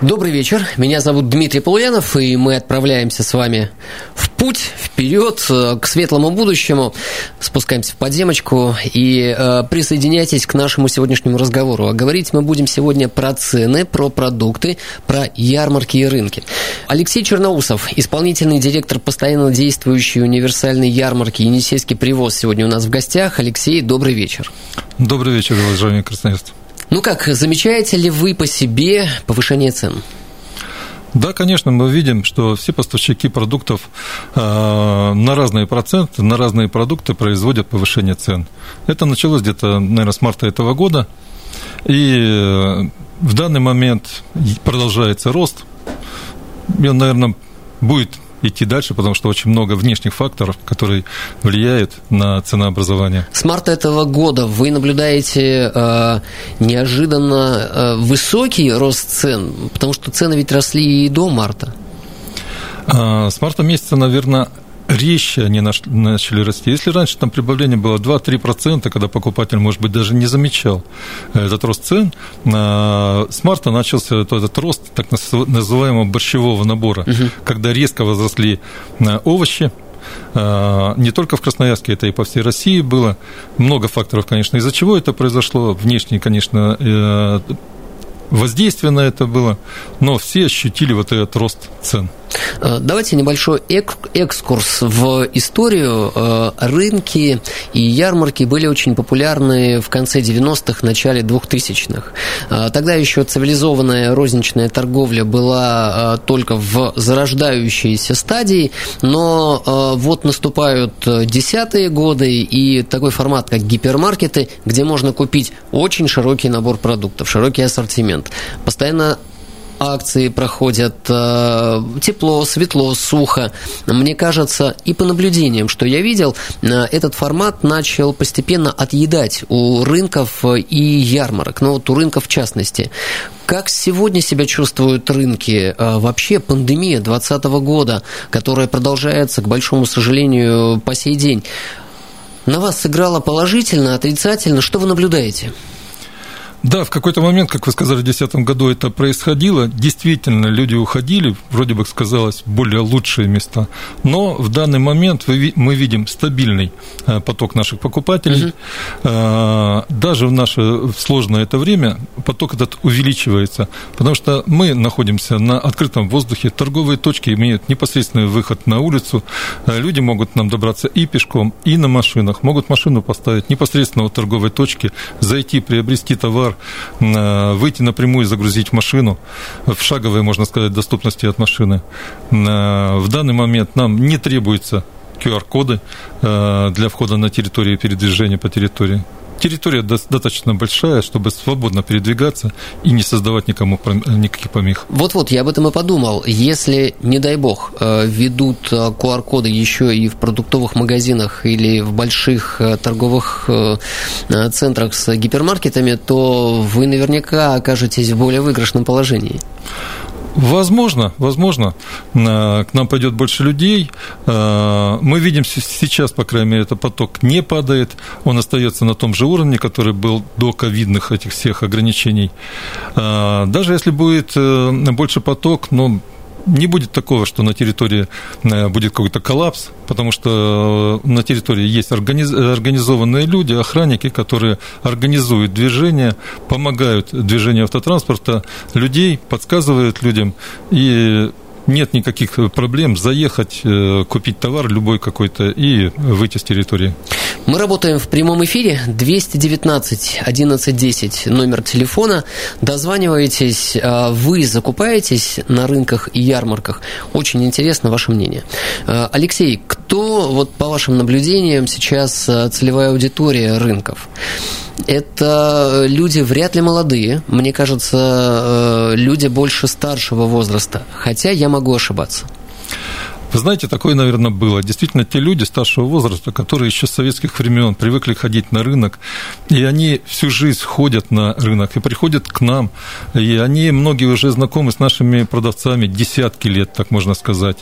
Добрый вечер, меня зовут Дмитрий Полуянов, и мы отправляемся с вами в путь, вперед, э, к светлому будущему. Спускаемся в подземочку и э, присоединяйтесь к нашему сегодняшнему разговору. А говорить мы будем сегодня про цены, про продукты, про ярмарки и рынки. Алексей Черноусов, исполнительный директор постоянно действующей универсальной ярмарки «Енисейский привоз» сегодня у нас в гостях. Алексей, добрый вечер. Добрый вечер, уважаемые красноярцы. Ну как, замечаете ли вы по себе повышение цен? Да, конечно, мы видим, что все поставщики продуктов э, на разные проценты, на разные продукты производят повышение цен. Это началось где-то, наверное, с марта этого года. И э, в данный момент продолжается рост. И он, наверное, будет идти дальше, потому что очень много внешних факторов, которые влияют на ценообразование. С марта этого года вы наблюдаете э, неожиданно э, высокий рост цен, потому что цены ведь росли и до марта. А, с марта месяца, наверное, резче они начали расти. Если раньше там прибавление было 2-3%, когда покупатель, может быть, даже не замечал этот рост цен, с марта начался этот рост так называемого борщевого набора, угу. когда резко возросли а, овощи, а, не только в Красноярске, это и по всей России было. Много факторов, конечно, из-за чего это произошло. Внешне, конечно, э, воздействие на это было, но все ощутили вот этот рост цен. Э, давайте небольшой экскурс в историю. Э, рынки и ярмарки были очень популярны в конце 90-х, начале 2000-х. Э, тогда еще цивилизованная розничная торговля была только в зарождающейся стадии, но вот наступают десятые годы и такой формат, как гипермаркеты, где можно купить очень широкий набор продуктов, широкий ассортимент. Постоянно акции проходят, э, тепло, светло, сухо. Мне кажется, и по наблюдениям, что я видел, э, этот формат начал постепенно отъедать у рынков и ярмарок, но ну, вот у рынков в частности. Как сегодня себя чувствуют рынки? Э, вообще пандемия 2020 года, которая продолжается, к большому сожалению, по сей день, на вас сыграла положительно, отрицательно? Что вы наблюдаете? Да, в какой-то момент, как вы сказали, в 2010 году это происходило. Действительно, люди уходили, вроде бы сказалось, более лучшие места. Но в данный момент мы видим стабильный э, поток наших покупателей. Угу. Даже в наше сложное это время поток этот увеличивается, потому что мы находимся на открытом воздухе, торговые точки имеют непосредственный выход на улицу. Э, люди могут нам добраться и пешком, и на машинах, могут машину поставить непосредственно у торговой точки, зайти, приобрести товар, товар, э, выйти напрямую и загрузить в машину в шаговой, можно сказать, доступности от машины. Э, в данный момент нам не требуется QR-коды э, для входа на территорию и передвижения по территории. Территория достаточно большая, чтобы свободно передвигаться и не создавать никому никаких помех. Вот-вот, я об этом и подумал. Если, не дай бог, э, ведут QR-коды э, еще и в продуктовых магазинах или в больших э, торговых центрах с гипермаркетами, то вы наверняка окажетесь в более выигрышном положении. Возможно, возможно, к нам пойдет больше людей. Мы видим сейчас, по крайней мере, этот поток не падает, он остается на том же уровне, который был до ковидных этих всех ограничений. Даже если будет э, больше поток, ну, не будет такого, что на территории э, будет какой-то коллапс, потому что э, на территории есть организованные люди, охранники, которые организуют движение, помогают движению автотранспорта людей, подсказывают людям. И нет никаких проблем заехать, э, купить товар любой какой-то и выйти с территории. Мы работаем в прямом эфире 219 1110 номер телефона. Дозваниваетесь, а вы закупаетесь на рынках и ярмарках. Очень интересно ваше мнение. Алексей, Кто, вот по вашим наблюдениям, сейчас э, целевая аудитория рынков? Это люди вряд ли молодые, мне кажется, э, люди больше старшего возраста, хотя я могу ошибаться. Вы знаете, такое, наверное, было. Действительно, те люди старшего возраста, которые еще с советских времен привыкли ходить на рынок, и они всю жизнь ходят на рынок и приходят к нам, и они, многие уже знакомы с нашими продавцами десятки лет, так можно сказать.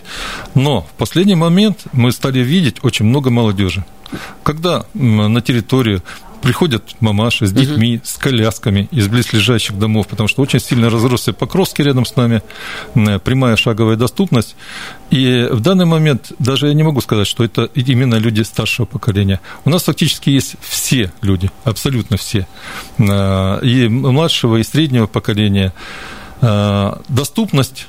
Но в последний момент мы стали видеть очень много молодежи. Когда на территорию приходят мамаши с детьми, угу. с колясками из близлежащих домов, потому что очень сильно разросся Покровский рядом с нами, прямая шаговая доступность. И в данный момент даже я не могу сказать, что это именно люди старшего поколения. У нас фактически есть все люди, абсолютно все, а, и младшего, и среднего поколения. А, доступность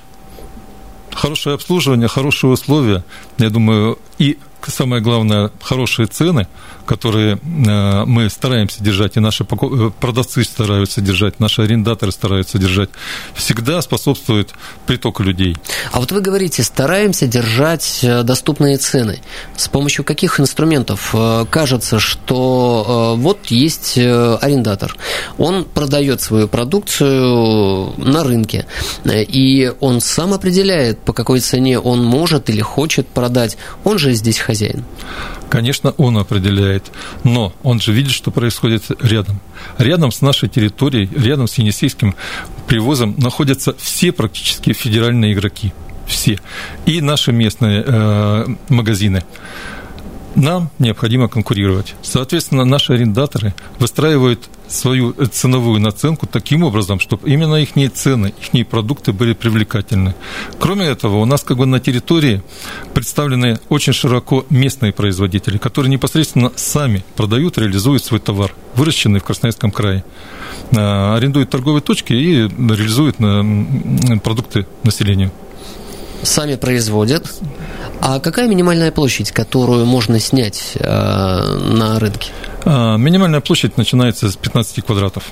хорошее обслуживание, хорошие условия, я думаю, и самое главное, хорошие цены, которые э, мы стараемся держать, и наши э, продавцы стараются держать, наши арендаторы стараются держать, всегда способствует притоку людей. А вот вы говорите, стараемся держать э, доступные цены. С помощью каких инструментов? Кажется, что вот есть арендатор, он продает свою продукцию на рынке, и он сам определяет, по какой цене он может или хочет продать. Он же здесь хозяин. Конечно, он определяет, но он же видит, что происходит рядом. Рядом с нашей территорией, рядом с Енисейским привозом находятся все практически федеральные игроки. Все. И наши местные э, магазины нам необходимо конкурировать. Соответственно, наши арендаторы выстраивают свою ценовую наценку таким образом, чтобы именно их цены, их продукты были привлекательны. Кроме этого, у нас как бы на территории представлены очень широко местные производители, которые непосредственно сами продают, реализуют свой товар, выращенный в Красноярском крае. А, арендуют торговые точки и реализуют продукты населению сами производят. А какая минимальная площадь, которую можно снять э, на рынке? А, минимальная площадь начинается с 15 квадратов.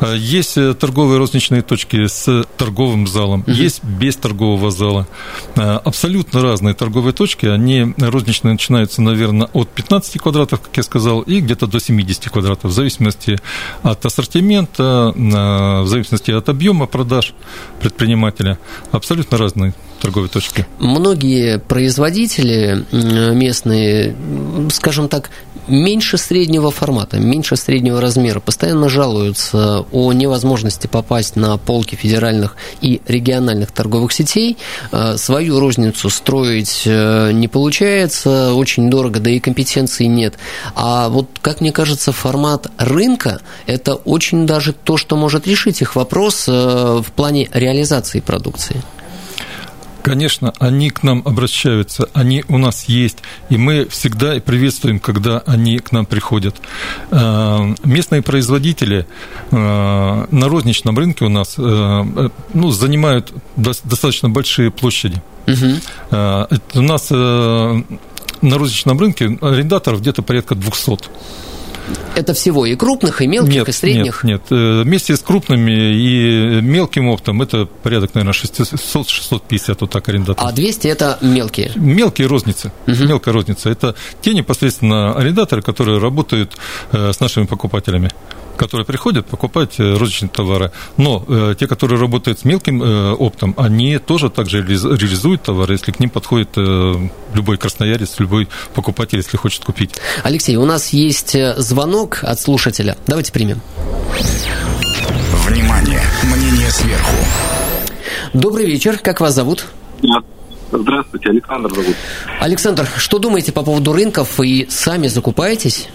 А, есть э, торговые розничные точки с торговым залом, угу. есть без торгового зала. А, абсолютно разные торговые точки. Они розничные начинаются, наверное, от 15 квадратов, как я сказал, и где-то до 70 квадратов, в зависимости от ассортимента, в зависимости от объема продаж предпринимателя. Абсолютно разные торговые точки. Многие производители местные, скажем так, меньше среднего формата, меньше среднего размера, постоянно жалуются о невозможности попасть на полки федеральных и региональных торговых сетей. Э, свою розницу строить э, не получается, очень дорого, да и компетенции нет. А вот, как мне кажется, формат рынка – это очень даже то, что может решить их вопрос э, в плане реализации продукции. Конечно, они к нам обращаются, они у нас есть, и мы всегда приветствуем, когда они к нам приходят. Э, местные производители э, на розничном рынке у нас э, ну, занимают достаточно большие площади. Угу. У нас на розничном рынке арендаторов где-то порядка 200. Это всего и крупных, и мелких, нет, и средних? Нет, нет. Э, вместе с крупными и мелким оптом это порядок, наверное, 600-650 вот так арендаторов. А 200 – это мелкие? Мелкие розницы. Угу. Мелкая розница. Это те непосредственно арендаторы, которые работают э, с нашими покупателями которые приходят покупать э, розничные товары. Но э, те, которые работают с мелким э, оптом, они тоже также реализуют товары, если к ним подходит э, любой красноярец, любой покупатель, если хочет купить. Алексей, у нас есть э, звонок от слушателя. Давайте примем. Внимание! Мнение сверху. Добрый вечер. Как вас зовут? Здравствуйте, Александр зовут. Александр, что думаете по поводу рынков и сами закупаетесь?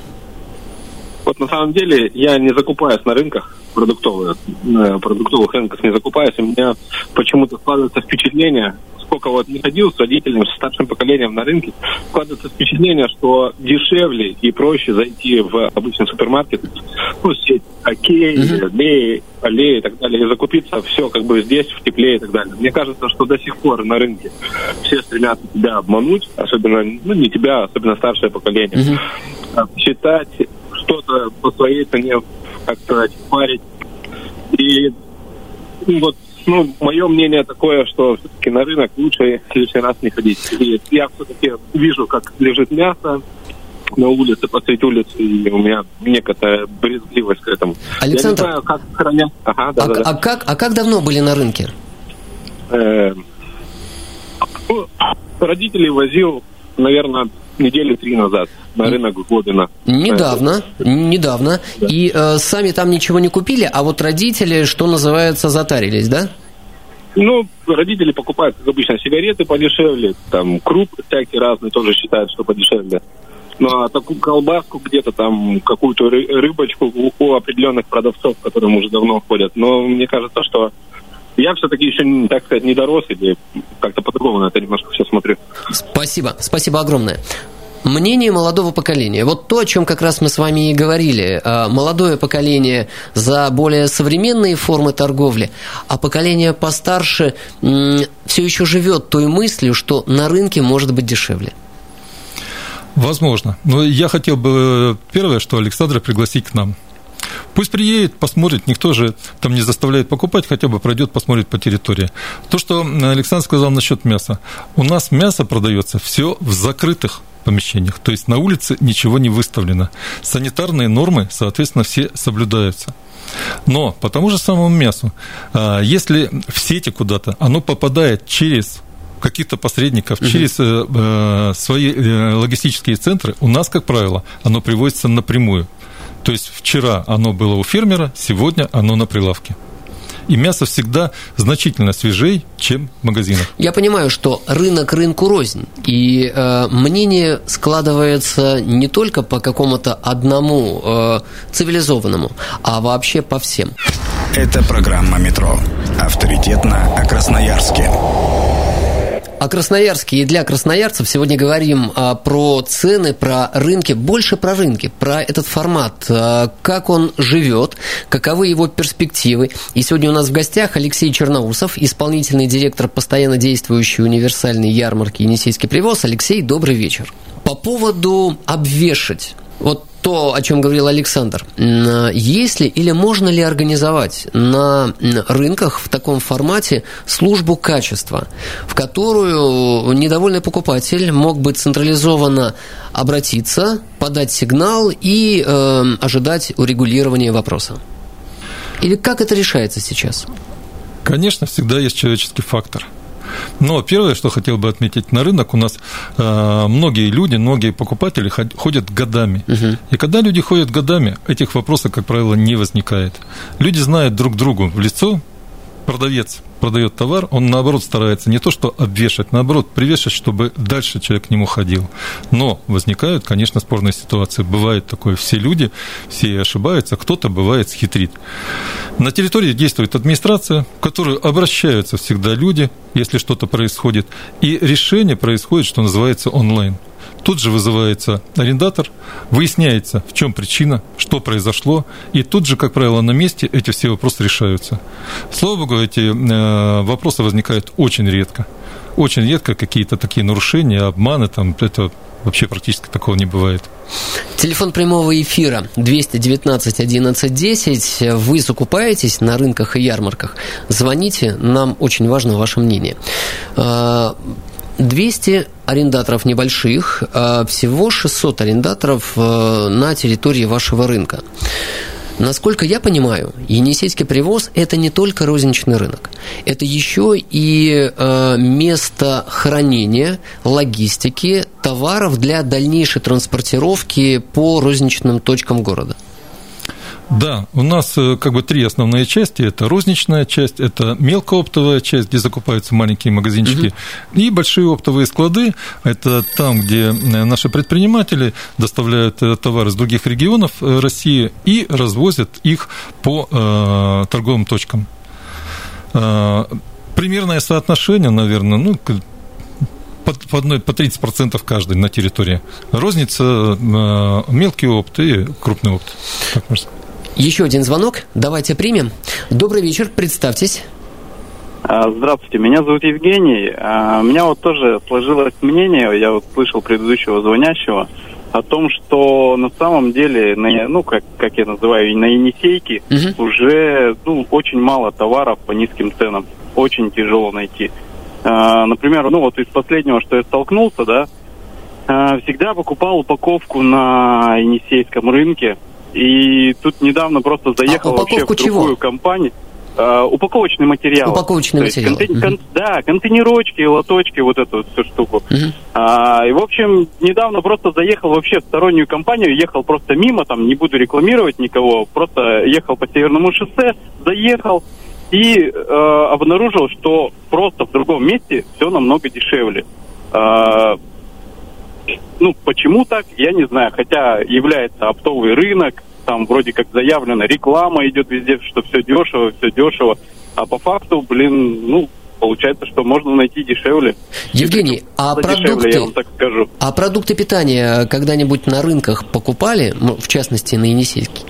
Вот на самом деле я не закупаюсь на рынках продуктовых, продуктовых рынках не закупаюсь. У меня почему-то складывается впечатление, сколько вот не ходил с родителями, с старшим поколением на рынке, складывается впечатление, что дешевле и проще зайти в обычный супермаркет, ну, сеть Окей, Лей, Аллеи и так далее, и закупиться все как бы здесь, в тепле и так далее. Мне кажется, что до сих пор на рынке все стремятся тебя обмануть, особенно, ну, не тебя, а особенно старшее поколение. Считать что-то по своей цене, как сказать, парить. И ну, вот ну, мое мнение такое, что все-таки на рынок лучше лишний раз не ходить. И я все-таки вижу, как лежит мясо, на улице, посреди улицы, и у меня некоторая брезгливость к этому. Александр, Я не знаю, как хранят. Ага, да, а, да, да. а как, а как давно были на рынке? Э, ну, родителей возил, наверное, недели три назад на рынок Глобина. Недавно, недавно. И э, сами там ничего не купили, а вот родители, что называется, затарились, да? Ну, родители покупают, как обычно, сигареты подешевле, там, крупы всякие разные тоже считают, что подешевле. Ну, а такую колбаску где-то там, какую-то ры- рыбочку у, у определенных продавцов, которые уже давно ходят. Но мне кажется, что я все-таки еще, так сказать, не дорос, или как-то по-другому на это немножко все смотрю. Спасибо, спасибо огромное. Мнение молодого поколения. Вот то, о чем как раз мы с вами и говорили. А, Молодое поколение за более современные формы торговли, а поколение постарше все еще живет той мыслью, что на рынке может быть дешевле. Возможно. Но я хотел бы первое, что Александра пригласить к нам. Пусть приедет, посмотрит, никто же там не заставляет покупать, хотя бы пройдет, посмотрит по территории. То, что Александр сказал насчет мяса. У нас мясо продается все в закрытых помещениях, то есть на улице ничего не выставлено. Санитарные нормы, соответственно, все соблюдаются. Но по тому же самому мясу, а, если в сети куда-то оно попадает через каких-то посредников, угу. через э, свои э, логистические центры, у нас, как правило, оно привозится напрямую. То есть вчера оно было у фермера, сегодня оно на прилавке. И мясо всегда значительно свежее, чем в магазинах. Я понимаю, что рынок рынку рознь. И э, мнение складывается не только по какому-то одному э, цивилизованному, а вообще по всем. Это программа «Метро». Авторитетно о Красноярске. О Красноярске и для красноярцев сегодня говорим а, про цены, про рынки, больше про рынки, про этот формат, а, как он живет, каковы его перспективы. И сегодня у нас в гостях Алексей Черноусов, исполнительный директор постоянно действующей универсальной ярмарки «Енисейский привоз». Алексей, добрый вечер. По поводу обвешать. Вот то, о чем говорил Александр. Есть ли или можно ли организовать на рынках в таком формате службу качества, в которую недовольный покупатель мог бы централизованно обратиться, подать сигнал и э, ожидать урегулирования вопроса? Или как это решается сейчас? Конечно, всегда есть человеческий фактор – но первое, что хотел бы отметить, на рынок у нас э, многие люди, многие покупатели ходят годами. Угу. И когда люди ходят годами, этих вопросов, как правило, не возникает. Люди знают друг другу в лицо, продавец продает товар, он наоборот старается не то что обвешать, наоборот привешать, чтобы дальше человек к нему ходил. Но возникают, конечно, спорные ситуации. Бывает такое, все люди, все ошибаются, кто-то бывает схитрит. На территории действует администрация, в которую обращаются всегда люди, если что-то происходит, и решение происходит, что называется, онлайн. Тут же вызывается арендатор, выясняется, в чем причина, что произошло, и тут же, как правило, на месте эти все вопросы решаются. Слава богу, эти э, вопросы возникают очень редко. Очень редко какие-то такие нарушения, обманы, там, это вообще практически такого не бывает. Телефон прямого эфира 219 11 10. Вы закупаетесь на рынках и ярмарках? Звоните, нам очень важно ваше мнение. Э, 200 арендаторов небольших, а всего 600 арендаторов э, на территории вашего рынка. Насколько я понимаю, Енисейский привоз – это не только розничный рынок. Это еще и э, место хранения, логистики товаров для дальнейшей транспортировки по розничным точкам города. Да, у нас э, как бы три основные части. Это розничная часть, это мелкооптовая часть, где закупаются маленькие магазинчики, угу. и большие оптовые склады. Это там, где э, наши предприниматели доставляют э, товары из других регионов России и развозят их по э, торговым точкам. Э, примерное соотношение, наверное, ну, по, по, одной, по 30% каждый на территории. Розница, мелкий опт и крупный опт. Так можно сказать. Еще один звонок. Давайте примем. Добрый вечер. Представьтесь. А, здравствуйте, меня зовут Евгений. А, у меня вот тоже сложилось мнение, я вот слышал предыдущего звонящего о том, что на самом деле, на, ну, как, как я называю, на Енисейке Мгм. уже ну, очень мало товаров по низким ценам. Очень тяжело найти. А, например, ну вот из последнего, что я столкнулся, да, всегда покупал упаковку на Енисейском рынке. И тут недавно просто заехал вообще в упаковку чего? другую компанию. А, упаковочный материал. Упаковочный То материал. контей- Мгм. кон- да, контейнерочки, лоточки, вот эту вот всю штуку. Мгм. А, и, в общем, недавно просто заехал вообще в стороннюю компанию, ехал просто мимо, там, не буду рекламировать никого, просто ехал по Северному шоссе, заехал и э, обнаружил, что просто в другом месте все намного дешевле. А, ну, почему так, я не знаю, хотя является оптовый рынок, там вроде как заявлено, реклама идет везде, что все дешево, все дешево, а по факту, блин, ну, получается, что можно найти дешевле. Евгений, а продукты, скажу. а продукты питания когда-нибудь на рынках покупали, ну, в частности, на Енисейске?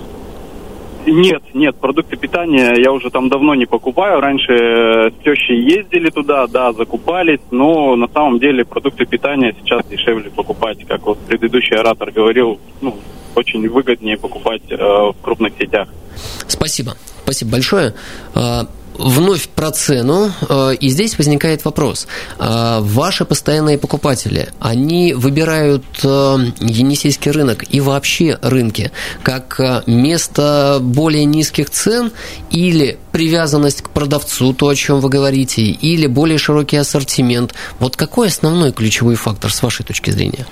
Нет, нет, продукты питания я уже там давно не покупаю. Раньше э, с тещей ездили туда, да, закупались, но на самом деле продукты питания сейчас дешевле покупать, как вот предыдущий оратор говорил, ну, очень выгоднее покупать э, в крупных сетях. Спасибо. Спасибо большое. Вновь про цену, а, и здесь возникает вопрос. А, Ваши постоянные покупатели, они выбирают а, Енисейский рынок и вообще рынки как место более низких цен или привязанность к продавцу, то, о чем вы говорите, или более широкий ассортимент. Вот какой основной ключевой фактор с вашей точки зрения?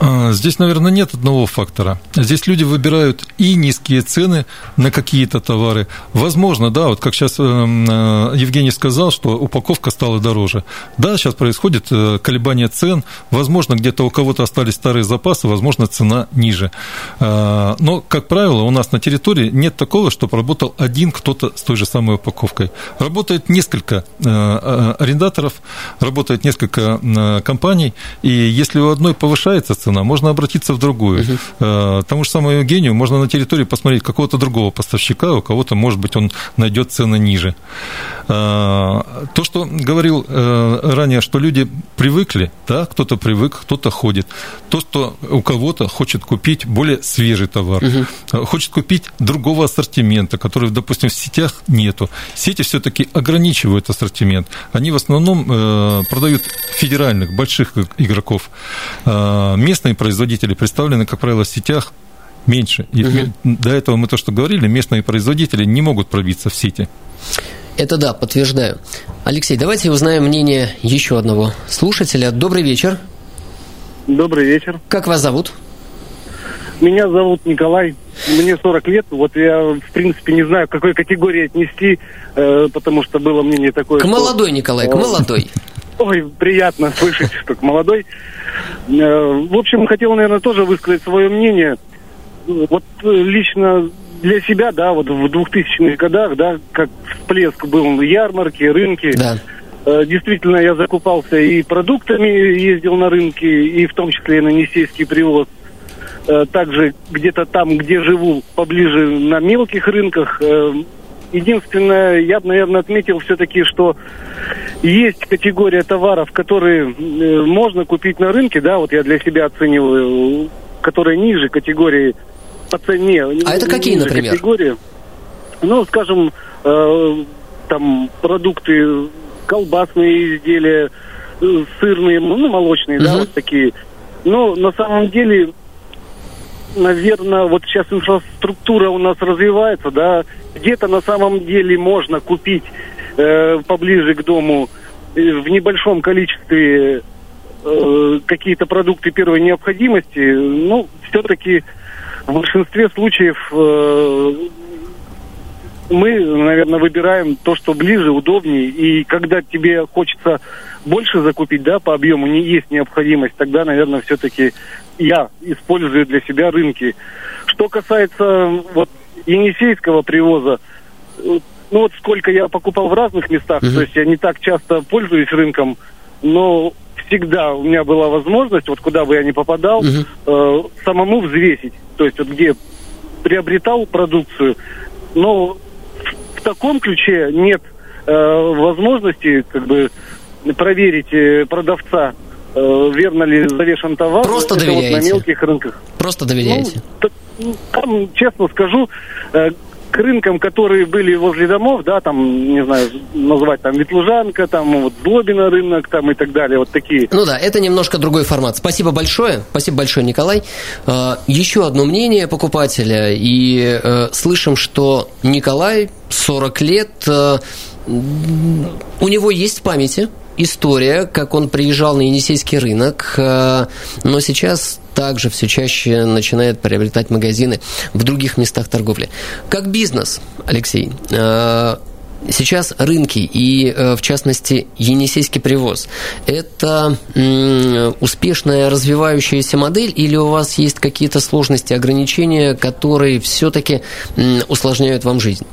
А, Здесь, наверное, нет одного фактора. Здесь люди выбирают и низкие цены на какие-то товары. Возможно, да, вот как сейчас Евгений сказал, что упаковка стала дороже. Да, сейчас происходит э, колебание цен. Возможно, где-то у кого-то остались старые запасы, возможно, цена ниже. А, Но, как правило, у нас на территории нет такого, чтобы работал один кто-то с той же самой упаковкой. Работает несколько э, э, арендаторов, работает несколько э, компаний, и если у одной повышается цена, можно обратиться в другую. Э, Тому же самому Евгению можно на территории посмотреть какого-то другого поставщика, у кого-то, может быть, он найдет цены ниже. Э, То, что говорил э, ранее, что люди привыкли, да, кто-то привык, кто-то ходит. То, что у кого-то хочет купить более свежий товар, э, хочет купить другого ассортимента, который, допустим, в сетях нету. Сети все-таки ограничивают ассортимент. Они в основном продают федеральных, больших игроков. Э, Местные производители представлены, как правило, в сетях меньше. И До этого мы то, что говорили, местные производители не могут пробиться в сети. Это да, подтверждаю. Алексей, давайте узнаем мнение еще одного слушателя. Добрый вечер. Добрый вечер. Как вас зовут? Меня зовут Николай. Мне 40 лет. Вот я, в принципе, не знаю, к какой категории отнести, э, потому что было мнение такое, К что- молодой, Николай, к Э, молодой. Ой, приятно слышать, что к молодой. Э, В общем, хотел, наверное, тоже высказать свое мнение. Вот э, лично для себя, да, вот в 2000-х годах, да, как всплеск был ярмарки, рынки. Да. Э, Действительно, я закупался и продуктами, ездил на рынки, и в том числе и на Несейский привоз. Также где-то там, где живу, поближе на мелких рынках. Единственное, я бы, наверное, отметил все-таки, что есть категория товаров, которые э, можно купить на рынке, да, вот я для себя оцениваю, которые ниже категории по цене. А это какие, например? Категории. Ну, скажем, э, там продукты, колбасные изделия, э, сырные, ну, молочные, да, Мгм. вот такие. Но на самом деле, наверное, вот сейчас инфраструктура у нас развивается, да, где-то на самом деле можно купить э, поближе к дому э, в небольшом количестве э, какие-то продукты первой необходимости, ну, все-таки в большинстве случаев э, мы, наверное, выбираем то, что ближе, удобнее. И когда тебе хочется больше закупить, да, по объему, не есть необходимость, тогда, наверное, все-таки я использую для себя рынки. Что касается вот Енисейского привоза, ну вот сколько я покупал в разных местах, Мгм. то есть я не так часто пользуюсь рынком, но всегда у меня была возможность, вот куда бы я ни попадал, Мгм. э, самому взвесить. То есть вот где приобретал продукцию, но в таком ключе нет э, возможности как бы проверить э, продавца. э, верно ли завешен товар. Просто доверяете? Вот на мелких рынках. Просто доверяете? Ну, там, честно скажу, э, к рынкам, которые были возле домов, да, там, не знаю, назвать там Ветлужанка, там вот Злобина рынок, там и так далее, вот такие. Ну да, это немножко другой формат. Спасибо большое. Спасибо большое, Николай. Э, Еще одно мнение покупателя. И э, слышим, что Николай 40 лет, э, у него есть в памяти история, как он приезжал на Енисейский рынок, э, но сейчас также все чаще начинает приобретать магазины в других местах торговли. Как бизнес, Алексей, э, Сейчас рынки и, э, в частности, Енисейский привоз – это успешная развивающаяся модель или у вас есть какие-то сложности, ограничения, которые все-таки усложняют вам жизнь?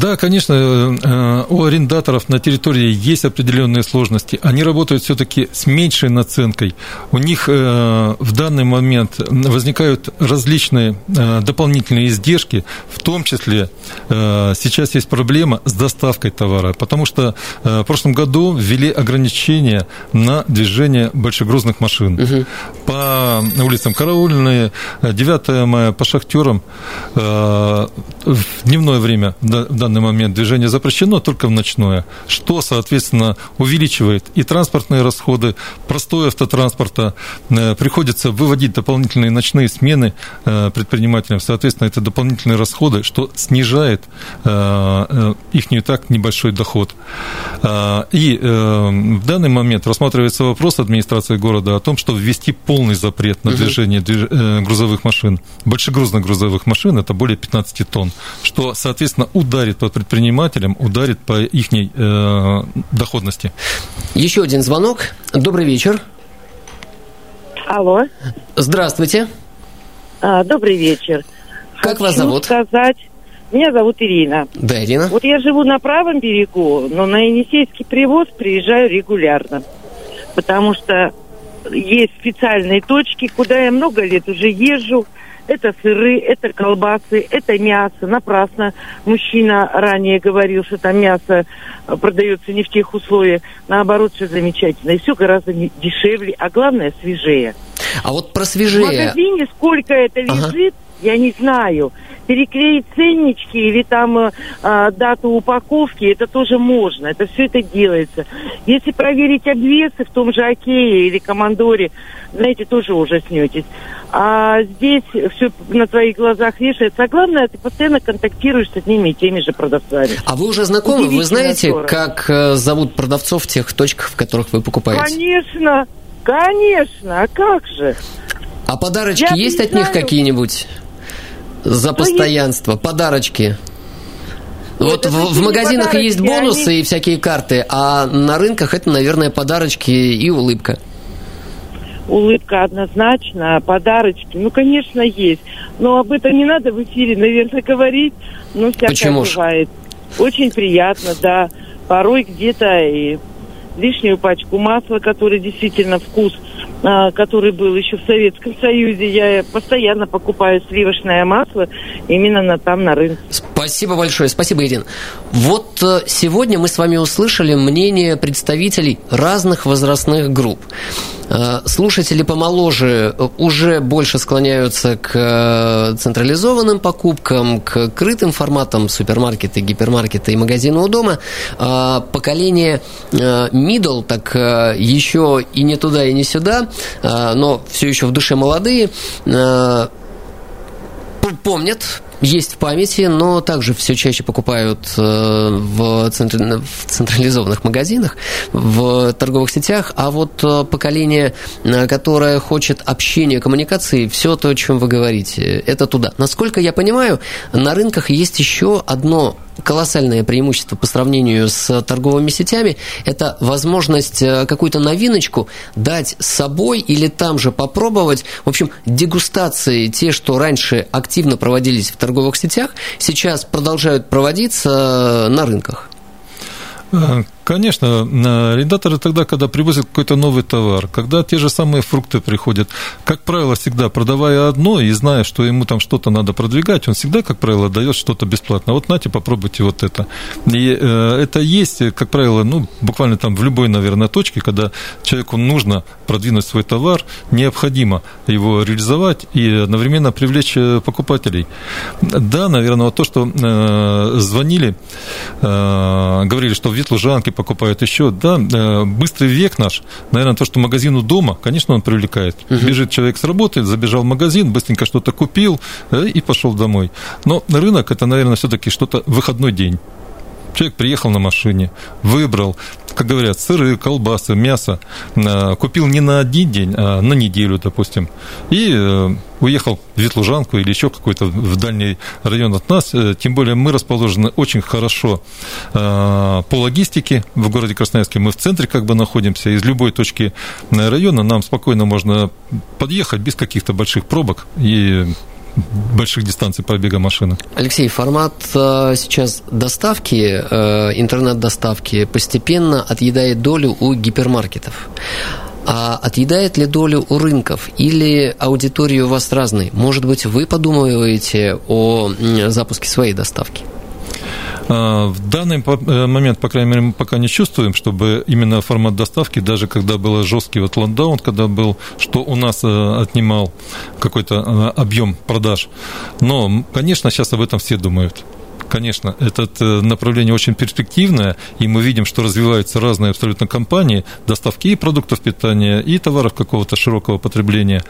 Да, конечно, э, у арендаторов на территории есть определенные сложности. Они работают все-таки с меньшей наценкой. У них э, в данный момент возникают различные э, дополнительные издержки, в том числе сейчас есть проблема с доставкой товара, потому что в прошлом году ввели ограничения на движение большегрузных машин. Угу. По улицам Караульные, 9 мая, по шахтерам в дневное время в данный момент движение запрещено только в ночное, что, соответственно, увеличивает и транспортные расходы, простой автотранспорта, э, приходится выводить дополнительные ночные смены э, предпринимателям, соответственно, это дополнительные расходы, что снижает э, их не так небольшой доход. И в данный момент рассматривается вопрос администрации города о том, что ввести полный запрет на движение грузовых машин, большегрузных грузовых машин, это более 15 тонн, что, соответственно, ударит ударит по предпринимателям, ударит по их э, доходности. Еще один звонок. Добрый вечер. Алло. Здравствуйте. А, добрый вечер. Как Хочу вас зовут? сказать, меня зовут Ирина. Да, Ирина. Вот я живу на правом берегу, но на Енисейский привоз приезжаю регулярно. Потому что есть специальные точки, куда я много лет уже езжу. Это сыры, это колбасы, это мясо. Напрасно мужчина ранее говорил, что там мясо э, продается не в тех условиях. Наоборот, все замечательно. И все гораздо дешевле, а главное, свежее. А вот про свежее... В магазине сколько это лежит, ага. я не знаю переклеить ценнички или там э, э, дату упаковки, это тоже можно, это все это делается. Если проверить обвесы в том же Окее или Командоре, знаете, тоже ужаснетесь. А здесь все на твоих глазах вешается. А главное, ты постоянно контактируешь с одними и теми же продавцами. А вы уже знакомы? Вы знаете, как э, зовут продавцов в тех точках, в которых вы покупаете? Конечно, конечно. А как же? А подарочки Я есть от знаю. них какие-нибудь? За постоянство, подарочки. Вот в, в магазинах есть бонусы они... и всякие карты, а на рынках это, наверное, подарочки и улыбка. Улыбка однозначно, подарочки, ну, конечно, есть. Но об этом не надо в эфире, наверное, говорить. Ну, всякое Почему бывает. Очень приятно, да. Порой где-то и лишнюю пачку масла, который действительно вкус – а, который был еще в Советском Союзе. Я постоянно покупаю сливочное масло именно на, там на рынке. Спасибо большое. Спасибо, Ирина. Вот э, сегодня мы с вами услышали мнение представителей разных возрастных групп. Э, слушатели помоложе уже больше склоняются к э, централизованным покупкам, к крытым форматам супермаркеты, гипермаркеты и магазины у дома. Поколение middle, так еще и не туда, и не сюда, но все еще в душе молодые, помнят есть в памяти, но также все чаще покупают э, в, центр... в централизованных магазинах, в торговых сетях, а вот э, поколение, э, которое хочет общения, коммуникации, все то, о чем вы говорите, это туда. Насколько я понимаю, на рынках есть еще одно колоссальное преимущество по сравнению с торговыми сетями – это возможность э, какую-то новиночку дать с собой или там же попробовать. В общем, дегустации, те, что раньше активно проводились в торговых сетях, сейчас продолжают проводиться э, на рынках. Конечно, арендаторы тогда, когда привозят какой-то новый товар, когда те же самые фрукты приходят, как правило, всегда продавая одно и зная, что ему там что-то надо продвигать, он всегда, как правило, дает что-то бесплатно. Вот нате, попробуйте вот это. И э, это есть, как правило, ну, буквально там в любой, наверное, точке, когда человеку нужно продвинуть свой товар, необходимо его реализовать и одновременно привлечь э, покупателей. Да, наверное, вот то, что э, звонили, говорили, что в Ветлужанке покупают еще, да, э, быстрый век наш, наверное, то, что магазину дома, конечно, он привлекает. Угу. Бежит человек с работы, забежал в магазин, быстренько что-то купил э, и пошел домой. Но рынок это, наверное, все-таки что-то выходной день. Человек приехал на машине, выбрал, как говорят, сыры, колбасы, мясо, э, купил не на один день, а на неделю, допустим, и э, уехал в Ветлужанку или еще какой-то в дальний район от нас. Э, тем более мы расположены очень хорошо по логистике в городе Красноярске. Мы в центре как бы находимся. Из любой точки района нам спокойно можно подъехать без каких-то больших пробок и больших дистанций пробега машины. Алексей, формат э, сейчас доставки, э, интернет-доставки постепенно отъедает долю у гипермаркетов. А отъедает ли долю у рынков или аудитория у вас разная? Может быть, вы подумываете о запуске своей доставки? А, в данный э, момент, по крайней мере, мы пока не чувствуем, чтобы именно формат доставки, даже когда был жесткий вот лондаун, когда был, что у нас э, отнимал какой-то э, объем продаж. Но, конечно, сейчас об этом все думают. Конечно, это э, направление очень перспективное, и мы видим, что развиваются разные абсолютно компании, доставки и продуктов питания, и товаров какого-то широкого потребления.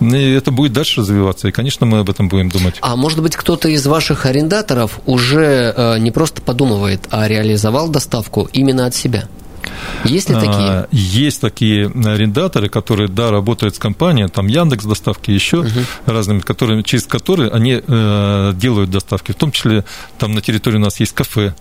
И это будет дальше развиваться, и, конечно, мы об этом будем думать. А может быть, кто-то из ваших арендаторов уже э, не просто подумывает, а реализовал доставку именно от себя? Есть ли а, такие? Есть такие арендаторы, которые, да, работают с компанией, там Яндекс доставки, еще угу. разными, которые, через которые они э, делают доставки. В том числе там на территории у нас есть кафе,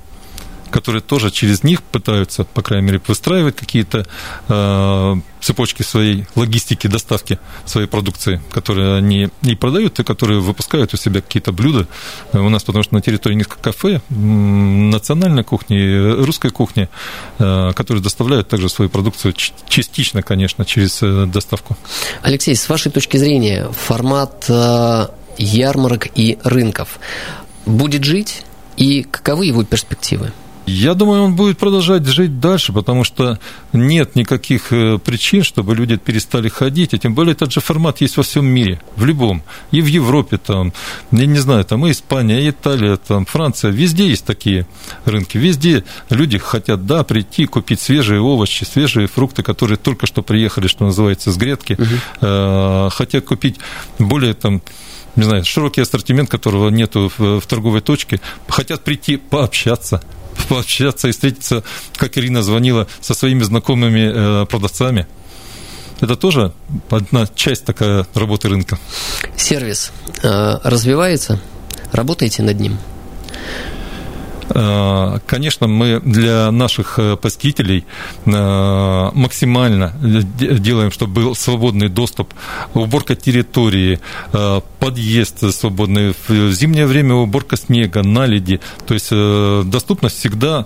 которые тоже через них пытаются, по крайней мере, выстраивать какие-то э, цепочки своей логистики, доставки своей продукции, которые они и продают, и которые выпускают у себя какие-то блюда. У нас, потому что на территории несколько кафе, национальной кухни, русской кухни, э, которые доставляют также свою продукцию частично, конечно, через э, доставку. Алексей, с вашей точки зрения, формат э, ярмарок и рынков будет жить? И каковы его перспективы? Я думаю, он будет продолжать жить дальше, потому что нет никаких э, причин, чтобы люди перестали ходить, а тем более этот же формат есть во всем мире, в любом, и в Европе, там, я не знаю, там и Испания, и Италия, там, Франция, везде есть такие рынки, везде люди хотят, да, прийти, купить свежие овощи, свежие фрукты, которые только что приехали, что называется, с грядки, угу. хотят купить более там не знаю, широкий ассортимент, которого нету в, в торговой точке, хотят прийти пообщаться, пообщаться и встретиться, как Ирина звонила, со своими знакомыми э, продавцами. Это тоже одна часть такая работы рынка. Сервис э, развивается, работаете над ним? Э, конечно, мы для наших э, посетителей э, максимально делаем, чтобы был свободный доступ, уборка территории, подъезд свободный, в зимнее время уборка снега, наледи. То есть доступность всегда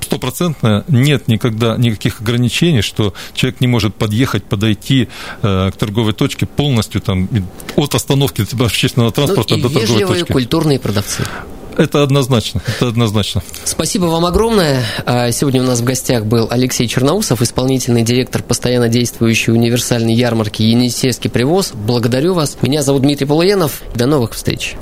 стопроцентно нет никогда никаких ограничений, что человек не может подъехать, подойти к торговой точке полностью там от остановки общественного транспорта ну, до торговой точки. культурные продавцы. Это однозначно, это однозначно. Спасибо вам огромное. А, сегодня у нас в гостях был Алексей Черноусов, исполнительный директор постоянно действующей универсальной ярмарки «Енисейский привоз». Благодарю вас. Меня зовут Дмитрий Полуенов. До новых встреч.